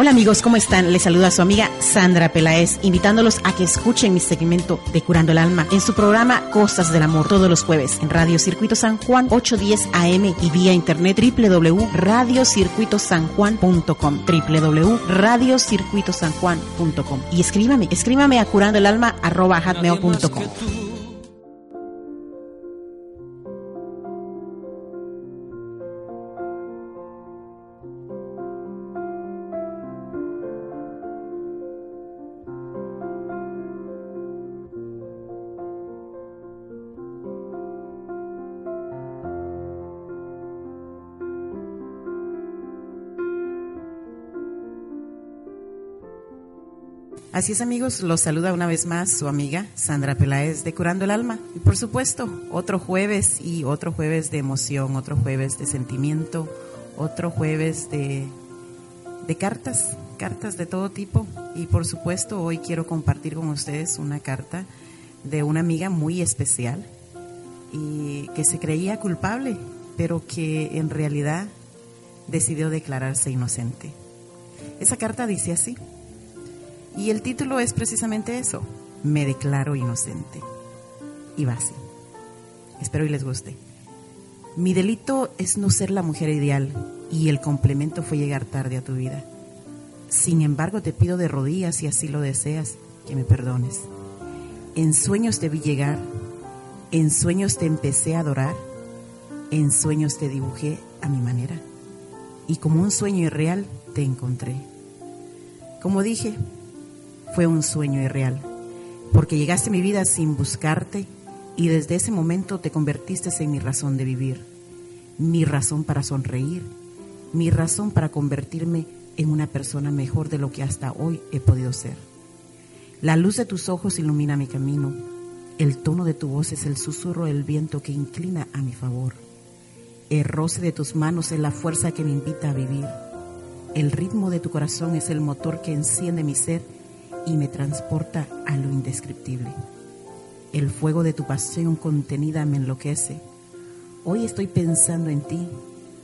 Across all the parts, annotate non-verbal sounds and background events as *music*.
Hola amigos, ¿cómo están? Les saluda su amiga Sandra Pelaez, invitándolos a que escuchen mi segmento de Curando el Alma en su programa Cosas del Amor todos los jueves en Radio Circuito San Juan 810 AM y vía internet www.radiocircuitosanjuan.com www.radiocircuitosanjuan.com y escríbame, escríbame a curando Así es amigos, los saluda una vez más su amiga Sandra Peláez de Curando el Alma. Y por supuesto, otro jueves y otro jueves de emoción, otro jueves de sentimiento, otro jueves de, de cartas, cartas de todo tipo. Y por supuesto, hoy quiero compartir con ustedes una carta de una amiga muy especial y que se creía culpable, pero que en realidad decidió declararse inocente. Esa carta dice así. Y el título es precisamente eso, Me declaro inocente. Y va así. Espero y les guste. Mi delito es no ser la mujer ideal y el complemento fue llegar tarde a tu vida. Sin embargo, te pido de rodillas, si así lo deseas, que me perdones. En sueños te vi llegar, en sueños te empecé a adorar, en sueños te dibujé a mi manera y como un sueño irreal te encontré. Como dije, fue un sueño irreal, porque llegaste a mi vida sin buscarte y desde ese momento te convertiste en mi razón de vivir, mi razón para sonreír, mi razón para convertirme en una persona mejor de lo que hasta hoy he podido ser. La luz de tus ojos ilumina mi camino, el tono de tu voz es el susurro del viento que inclina a mi favor. El roce de tus manos es la fuerza que me invita a vivir. El ritmo de tu corazón es el motor que enciende mi ser y me transporta a lo indescriptible. El fuego de tu pasión contenida me enloquece. Hoy estoy pensando en ti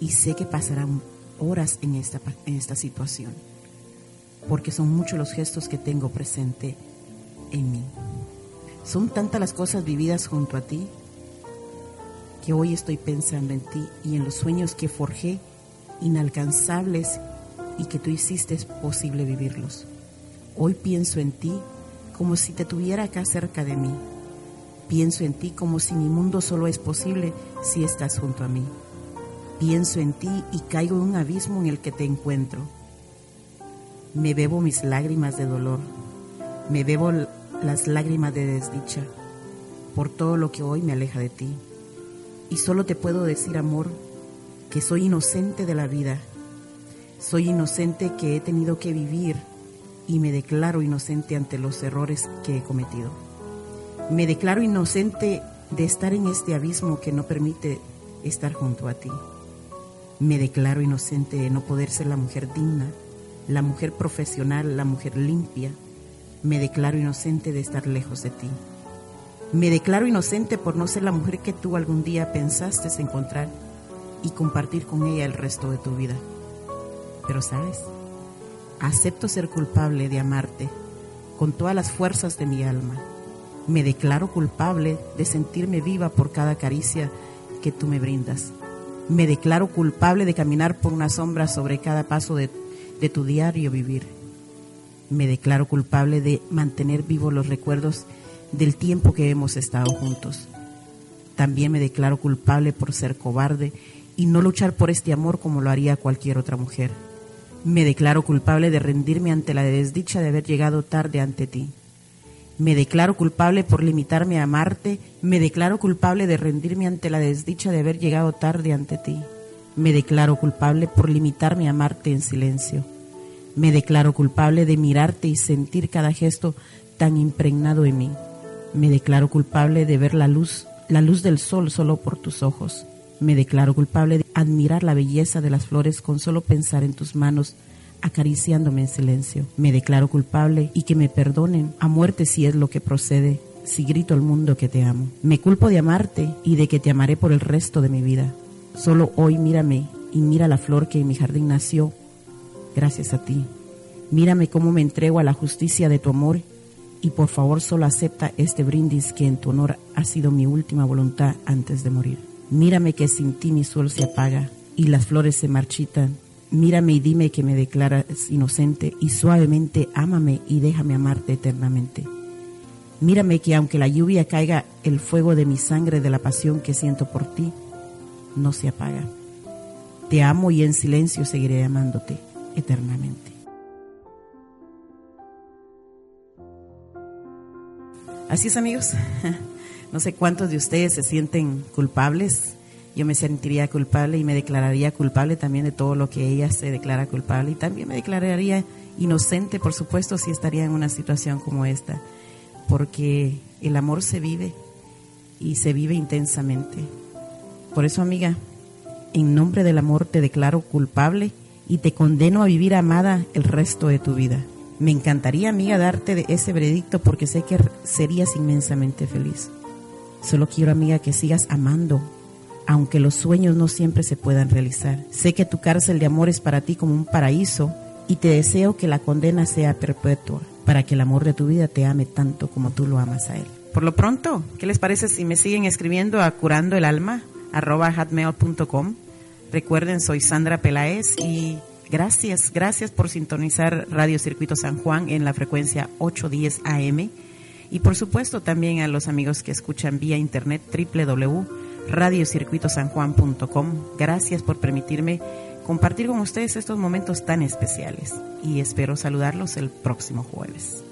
y sé que pasarán horas en esta, en esta situación, porque son muchos los gestos que tengo presente en mí. Son tantas las cosas vividas junto a ti que hoy estoy pensando en ti y en los sueños que forjé inalcanzables y que tú hiciste posible vivirlos. Hoy pienso en ti como si te tuviera acá cerca de mí. Pienso en ti como si mi mundo solo es posible si estás junto a mí. Pienso en ti y caigo en un abismo en el que te encuentro. Me bebo mis lágrimas de dolor. Me bebo las lágrimas de desdicha por todo lo que hoy me aleja de ti. Y solo te puedo decir, amor, que soy inocente de la vida. Soy inocente que he tenido que vivir y me declaro inocente ante los errores que he cometido. Me declaro inocente de estar en este abismo que no permite estar junto a ti. Me declaro inocente de no poder ser la mujer digna, la mujer profesional, la mujer limpia. Me declaro inocente de estar lejos de ti. Me declaro inocente por no ser la mujer que tú algún día pensaste encontrar y compartir con ella el resto de tu vida. Pero sabes, Acepto ser culpable de amarte con todas las fuerzas de mi alma. Me declaro culpable de sentirme viva por cada caricia que tú me brindas. Me declaro culpable de caminar por una sombra sobre cada paso de, tu diario vivir. Me declaro culpable de mantener vivos los recuerdos del tiempo que hemos estado juntos. También me declaro culpable por ser cobarde y no luchar por este amor como lo haría cualquier otra mujer. Me declaro culpable de rendirme ante la desdicha de haber llegado tarde ante ti. Me declaro culpable por limitarme a amarte. Me declaro culpable de rendirme ante la desdicha de haber llegado tarde ante ti. Me declaro culpable por limitarme a amarte en silencio. Me declaro culpable de mirarte y sentir cada gesto tan impregnado en mí. Me declaro culpable de ver la luz, la luz del sol solo por tus ojos. Me declaro culpable de admirar la belleza de las flores con solo pensar en tus manos acariciándome en silencio. Me declaro culpable y que me perdonen a muerte si es lo que procede, si grito al mundo que te amo. Me culpo de amarte y de que te amaré por el resto de mi vida. Solo hoy mírame y mira la flor que en mi jardín nació gracias a ti. Mírame cómo me entrego a la justicia de tu amor y por favor solo acepta este brindis que en tu honor ha sido mi última voluntad antes de morir. Mírame que sin ti mi sol se apaga y las flores se marchitan. Mírame y dime que me declaras inocente y suavemente ámame y déjame amarte eternamente. Mírame que aunque la lluvia caiga, el fuego de mi sangre, de la pasión que siento por ti, no se apaga. Te amo y en silencio seguiré amándote eternamente. Así es amigos, *laughs* no sé cuántos de ustedes se sienten culpables. Yo me sentiría culpable y me declararía culpable también de todo lo que ella se declara culpable y también me declararía inocente, por supuesto, si estaría en una situación como esta, porque el amor se vive y se vive intensamente. Por eso, amiga, en nombre del amor te declaro culpable y te condeno a vivir amada el resto de tu vida. Me encantaría, amiga, darte ese veredicto porque sé que serías inmensamente feliz. Solo quiero, amiga, que sigas amando, aunque los sueños no siempre se puedan realizar. Sé que tu cárcel de amor es para ti como un paraíso y te deseo que la condena sea perpetua para que el amor de tu vida te ame tanto como tú lo amas a él. Por lo pronto, ¿qué les parece si me siguen escribiendo a curando? Recuerden, soy Sandra Peláez y Gracias, gracias por sintonizar Radio Circuito San Juan en la frecuencia 810 AM y por supuesto también a los amigos que escuchan vía internet www.radiocircuitosanjuan.com. Gracias por permitirme compartir con ustedes estos momentos tan especiales y espero saludarlos el próximo jueves.